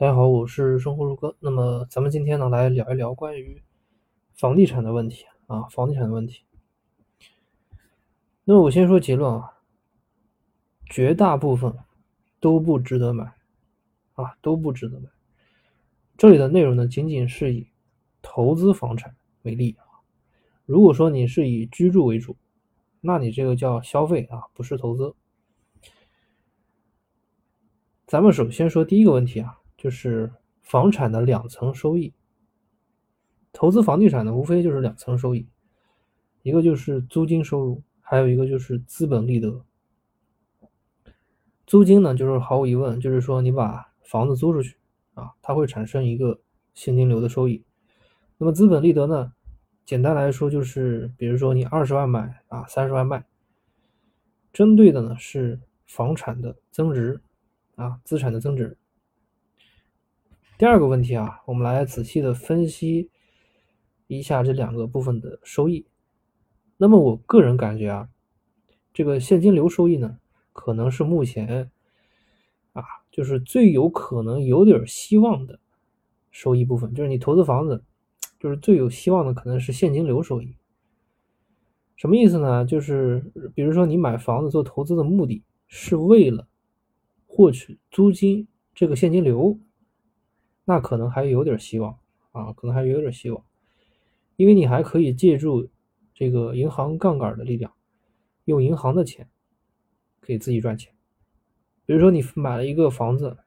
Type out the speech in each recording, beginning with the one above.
大家好，我是生活如歌。那么咱们今天呢，来聊一聊关于房地产的问题啊，房地产的问题。那么我先说结论啊，绝大部分都不值得买啊，都不值得买。这里的内容呢，仅仅是以投资房产为例啊。如果说你是以居住为主，那你这个叫消费啊，不是投资。咱们首先说第一个问题啊。就是房产的两层收益，投资房地产呢，无非就是两层收益，一个就是租金收入，还有一个就是资本利得。租金呢，就是毫无疑问，就是说你把房子租出去啊，它会产生一个现金流的收益。那么资本利得呢，简单来说就是，比如说你二十万买啊，三十万卖，针对的呢是房产的增值啊，资产的增值。第二个问题啊，我们来仔细的分析一下这两个部分的收益。那么我个人感觉啊，这个现金流收益呢，可能是目前啊，就是最有可能有点希望的收益部分。就是你投资房子，就是最有希望的可能是现金流收益。什么意思呢？就是比如说你买房子做投资的目的是为了获取租金这个现金流。那可能还有点希望啊，可能还有点希望，因为你还可以借助这个银行杠杆的力量，用银行的钱可以自己赚钱。比如说你买了一个房子，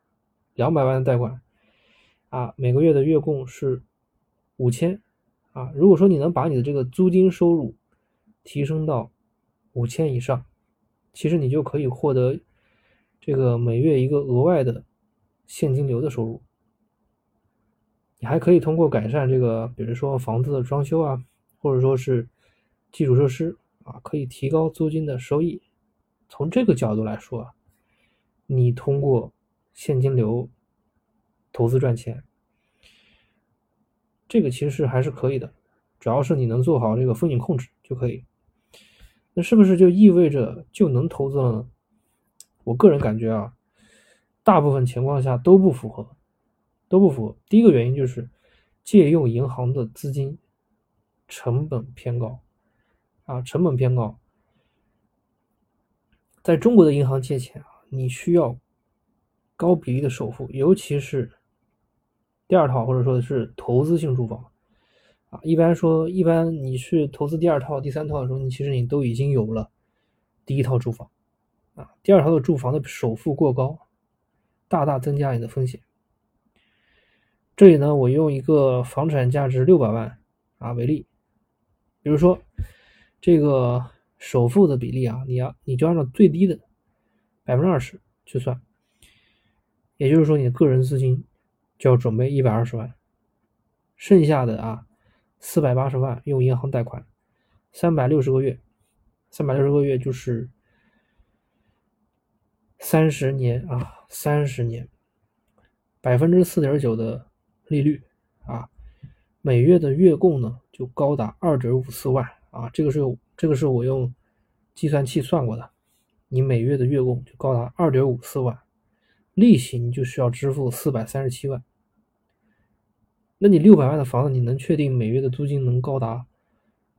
两百万的贷款啊，每个月的月供是五千啊。如果说你能把你的这个租金收入提升到五千以上，其实你就可以获得这个每月一个额外的现金流的收入。你还可以通过改善这个，比如说房子的装修啊，或者说是基础设施啊，可以提高租金的收益。从这个角度来说，你通过现金流投资赚钱，这个其实还是可以的，主要是你能做好这个风险控制就可以。那是不是就意味着就能投资了呢？我个人感觉啊，大部分情况下都不符合。都不符合。第一个原因就是借用银行的资金成本偏高啊，成本偏高。在中国的银行借钱啊，你需要高比例的首付，尤其是第二套或者说是投资性住房啊。一般说，一般你去投资第二套、第三套的时候，你其实你都已经有了第一套住房啊。第二套的住房的首付过高，大大增加你的风险。这里呢，我用一个房产价值六百万啊为例，比如说这个首付的比例啊，你要你就按照最低的百分之二十去算，也就是说你的个人资金就要准备一百二十万，剩下的啊四百八十万用银行贷款，三百六十个月，三百六十个月就是三十年啊，三十年，百分之四点九的。利率啊，每月的月供呢就高达二点五四万啊，这个是这个是我用计算器算过的，你每月的月供就高达二点五四万，利息你就需要支付四百三十七万，那你六百万的房子，你能确定每月的租金能高达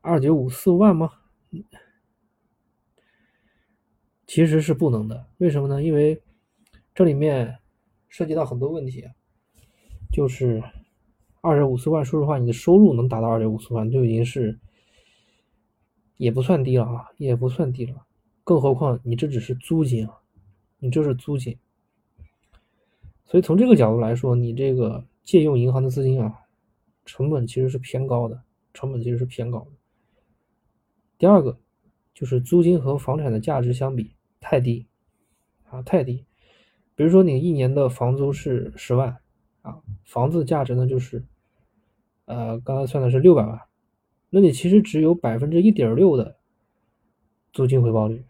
二点五四万吗？其实是不能的，为什么呢？因为这里面涉及到很多问题。就是二点五四万，说实话，你的收入能达到二点五四万，就已经是也不算低了啊，也不算低了。更何况你这只是租金啊，你这是租金。所以从这个角度来说，你这个借用银行的资金啊，成本其实是偏高的，成本其实是偏高的。第二个就是租金和房产的价值相比太低啊，太低。比如说你一年的房租是十万。啊，房子价值呢就是，呃，刚才算的是六百万，那你其实只有百分之一点六的租金回报率，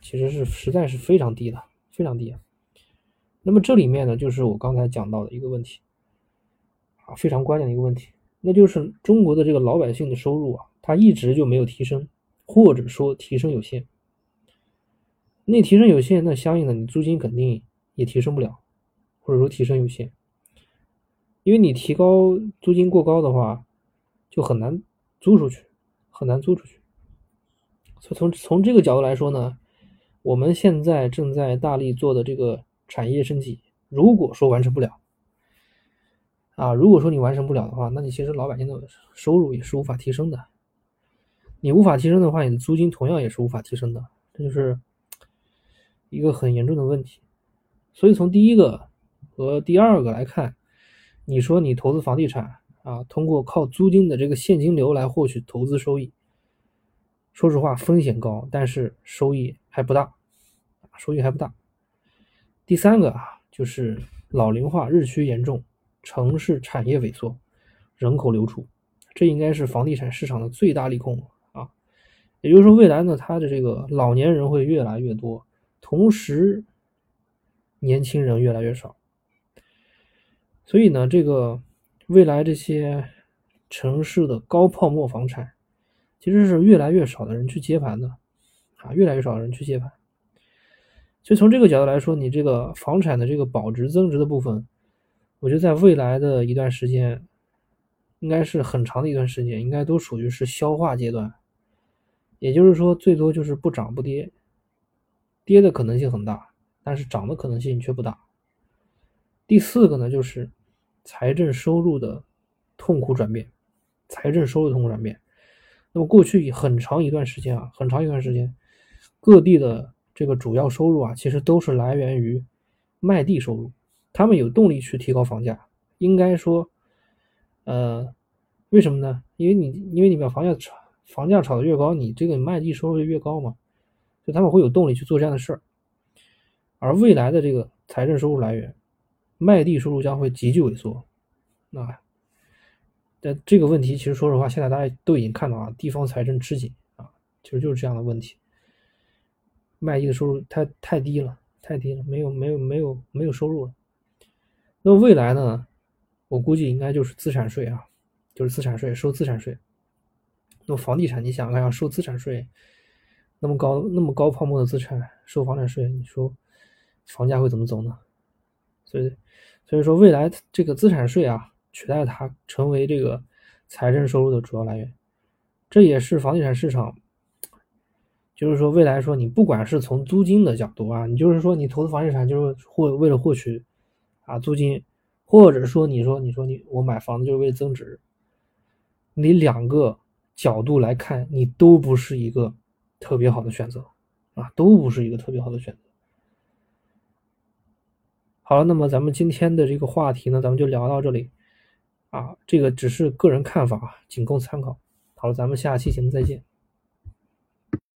其实是实在是非常低的，非常低啊。那么这里面呢，就是我刚才讲到的一个问题，啊，非常关键的一个问题，那就是中国的这个老百姓的收入啊，它一直就没有提升，或者说提升有限。那提升有限，那相应的你租金肯定也提升不了，或者说提升有限。因为你提高租金过高的话，就很难租出去，很难租出去。所以从从这个角度来说呢，我们现在正在大力做的这个产业升级，如果说完成不了，啊，如果说你完成不了的话，那你其实老百姓的收入也是无法提升的。你无法提升的话，你的租金同样也是无法提升的，这就是一个很严重的问题。所以从第一个和第二个来看，你说你投资房地产啊，通过靠租金的这个现金流来获取投资收益，说实话风险高，但是收益还不大，收益还不大。第三个啊，就是老龄化日趋严重，城市产业萎缩，人口流出，这应该是房地产市场的最大利空啊。也就是说，未来呢，它的这个老年人会越来越多，同时年轻人越来越少，所以呢，这个未来这些城市的高泡沫房产，其实是越来越少的人去接盘的，啊，越来越少的人去接盘。所以从这个角度来说，你这个房产的这个保值增值的部分，我觉得在未来的一段时间，应该是很长的一段时间，应该都属于是消化阶段。也就是说，最多就是不涨不跌，跌的可能性很大，但是涨的可能性却不大。第四个呢，就是财政收入的痛苦转变，财政收入痛苦转变。那么过去很长一段时间啊，很长一段时间，各地的这个主要收入啊，其实都是来源于卖地收入，他们有动力去提高房价。应该说，呃，为什么呢？因为你，因为你把房价炒。房价炒得越高，你这个卖地收入就越高嘛，就他们会有动力去做这样的事儿。而未来的这个财政收入来源，卖地收入将会急剧萎缩。那，但这个问题其实说实话，现在大家都已经看到啊，地方财政吃紧啊，其实就是这样的问题。卖地的收入太太低了，太低了，没有没有没有没有收入了。那未来呢？我估计应该就是资产税啊，就是资产税收资产税。那房地产，你想看要收资产税，那么高那么高泡沫的资产收房产税，你说房价会怎么走呢？所以所以说未来这个资产税啊，取代它成为这个财政收入的主要来源，这也是房地产市场，就是说未来说你不管是从租金的角度啊，你就是说你投资房地产就是获为了获取啊租金，或者说你说你说你我买房子就是为增值，你两个。角度来看，你都不是一个特别好的选择啊，都不是一个特别好的选择。好了，那么咱们今天的这个话题呢，咱们就聊到这里啊，这个只是个人看法，仅供参考。好了，咱们下期节目再见。